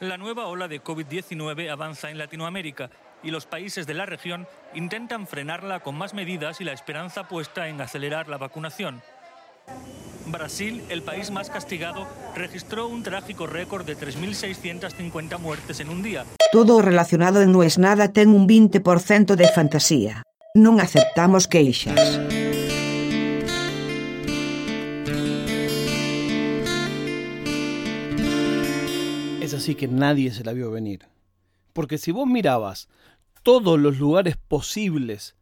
La nueva ola de COVID-19 avanza en Latinoamérica y los países de la región intentan frenarla con más medidas y la esperanza puesta en acelerar la vacunación. Brasil, el país más castigado, registró un trágico récord de 3.650 muertes en un día. Todo relacionado en No es nada ten un 20% de fantasía. Non aceptamos. Así que nadie se la vio venir. Porque si vos mirabas todos los lugares posibles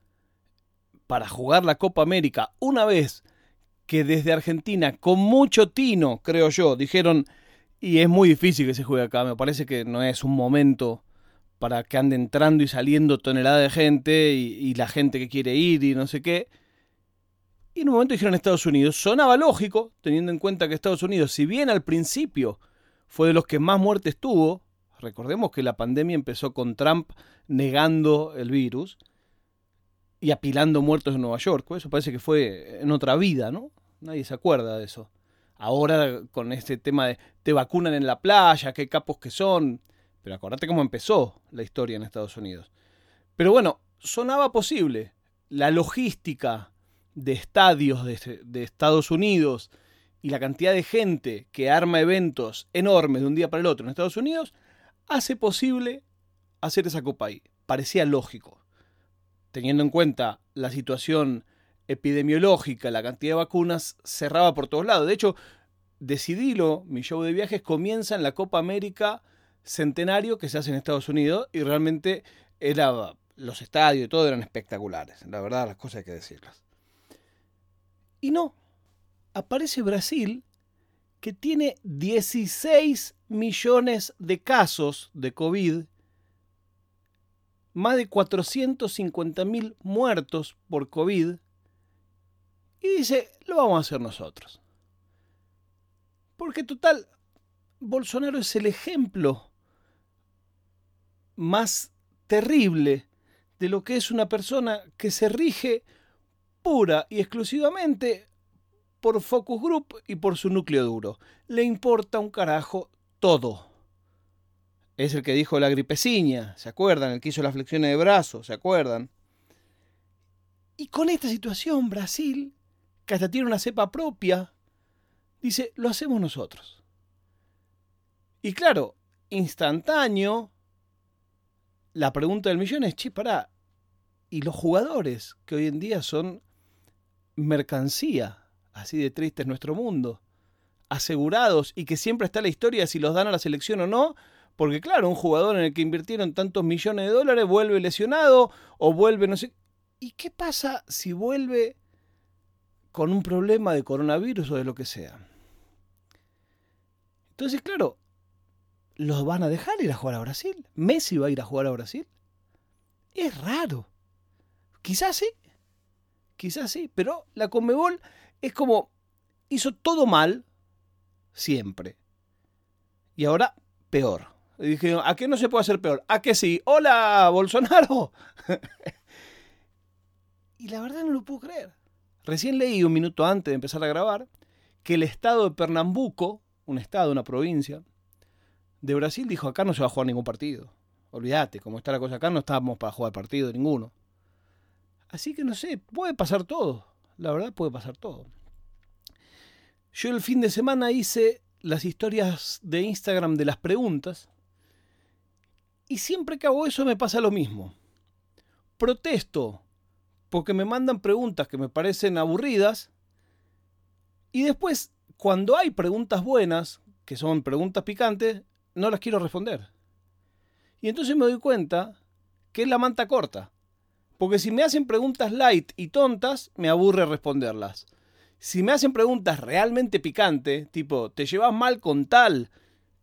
para jugar la Copa América una vez que desde Argentina, con mucho tino, creo yo, dijeron, y es muy difícil que se juegue acá, me parece que no es un momento para que ande entrando y saliendo tonelada de gente y, la gente que quiere ir y no sé qué. Y en un momento dijeron Estados Unidos, sonaba lógico, teniendo en cuenta que Estados Unidos, si bien al principio fue de los que más muertes tuvo. Recordemos que la pandemia empezó con Trump negando el virus y apilando muertos en Nueva York. Eso parece que fue en otra vida, ¿no? Nadie se acuerda de eso. Ahora con este tema de te vacunan en la playa, qué capos que son. Pero acordate cómo empezó la historia en Estados Unidos. Pero bueno, sonaba posible. La logística de estadios de, de Estados Unidos, y la cantidad de gente que arma eventos enormes de un día para el otro en Estados Unidos hace posible hacer esa copa ahí. Parecía lógico. Teniendo en cuenta la situación epidemiológica, la cantidad de vacunas, cerraba por todos lados. De hecho, Decidilo, mi show de viajes, comienza en la Copa América Centenario que se hace en Estados Unidos y realmente era, los estadios y todo eran espectaculares. La verdad, las cosas hay que decirlas. Y no, aparece Brasil, que tiene 16 millones de casos de COVID, más de 450 mil muertos por COVID, y dice, lo vamos a hacer nosotros. Porque total, Bolsonaro es el ejemplo más terrible de lo que es una persona que se rige pura y exclusivamente por Focus Group y por su núcleo duro. Le importa un carajo todo. Es el que dijo la gripeciña, ¿se acuerdan? El que hizo las flexiones de brazos, ¿se acuerdan? Y con esta situación, Brasil, que hasta tiene una cepa propia, dice, lo hacemos nosotros. Y claro, instantáneo, la pregunta del millón es, che, pará, ¿y los jugadores que hoy en día son mercancía? Así de triste es nuestro mundo, asegurados y que siempre está la historia si los dan a la selección o no, porque claro, un jugador en el que invirtieron tantos millones de dólares vuelve lesionado o vuelve no sé... ¿Y qué pasa si vuelve con un problema de coronavirus o de lo que sea? Entonces, claro, ¿los van a dejar ir a jugar a Brasil? ¿Messi va a ir a jugar a Brasil? Es raro. Quizás sí, quizás sí, pero la Conmebol es como hizo todo mal siempre. Y ahora peor. Y dije, ¿a qué no se puede hacer peor? ¿A qué sí? Hola, Bolsonaro. y la verdad no lo puedo creer. Recién leí un minuto antes de empezar a grabar que el estado de Pernambuco, un estado, una provincia de Brasil, dijo, acá no se va a jugar ningún partido. Olvídate, como está la cosa acá, no estamos para jugar partido ninguno. Así que no sé, puede pasar todo. La verdad puede pasar todo. Yo el fin de semana hice las historias de Instagram de las preguntas y siempre que hago eso me pasa lo mismo. Protesto porque me mandan preguntas que me parecen aburridas y después cuando hay preguntas buenas, que son preguntas picantes, no las quiero responder. Y entonces me doy cuenta que es la manta corta. Porque si me hacen preguntas light y tontas, me aburre responderlas. Si me hacen preguntas realmente picantes, tipo, ¿te llevas mal con tal?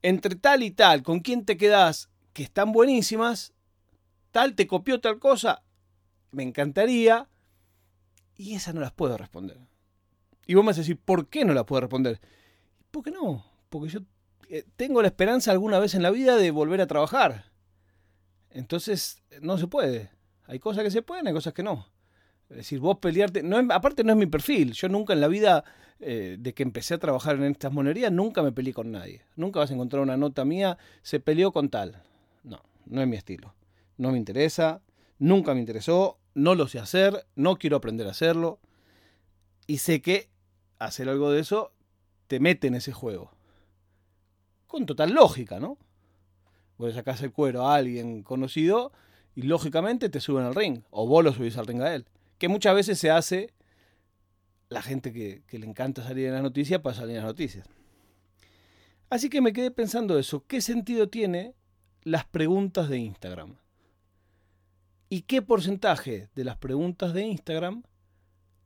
Entre tal y tal, ¿con quién te quedas? Que están buenísimas. Tal te copió tal cosa. Me encantaría. Y esas no las puedo responder. Y vos me vas a decir, ¿por qué no las puedo responder? ¿Por qué no? Porque yo eh, tengo la esperanza alguna vez en la vida de volver a trabajar. Entonces, no se puede. Hay cosas que se pueden, hay cosas que no. Es decir, vos pelearte, no, aparte no es mi perfil, yo nunca en la vida eh, de que empecé a trabajar en estas monerías, nunca me peleé con nadie. Nunca vas a encontrar una nota mía, se peleó con tal. No, no es mi estilo. No me interesa, nunca me interesó, no lo sé hacer, no quiero aprender a hacerlo. Y sé que hacer algo de eso te mete en ese juego. Con total lógica, ¿no? Vos le sacás el cuero a alguien conocido y lógicamente te suben al ring. O vos lo subís al ring a él. Que muchas veces se hace la gente que, que le encanta salir en las noticias para salir en las noticias. Así que me quedé pensando eso. ¿Qué sentido tiene las preguntas de Instagram? ¿Y qué porcentaje de las preguntas de Instagram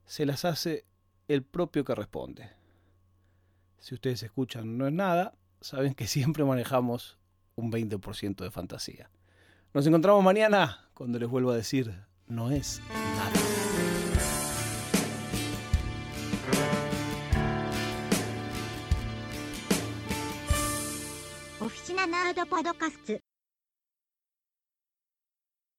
se las hace el propio que responde? Si ustedes escuchan no es nada, saben que siempre manejamos un 20% de fantasía. Nos encontramos mañana cuando les vuelvo a decir no es nada. Oficina Nerd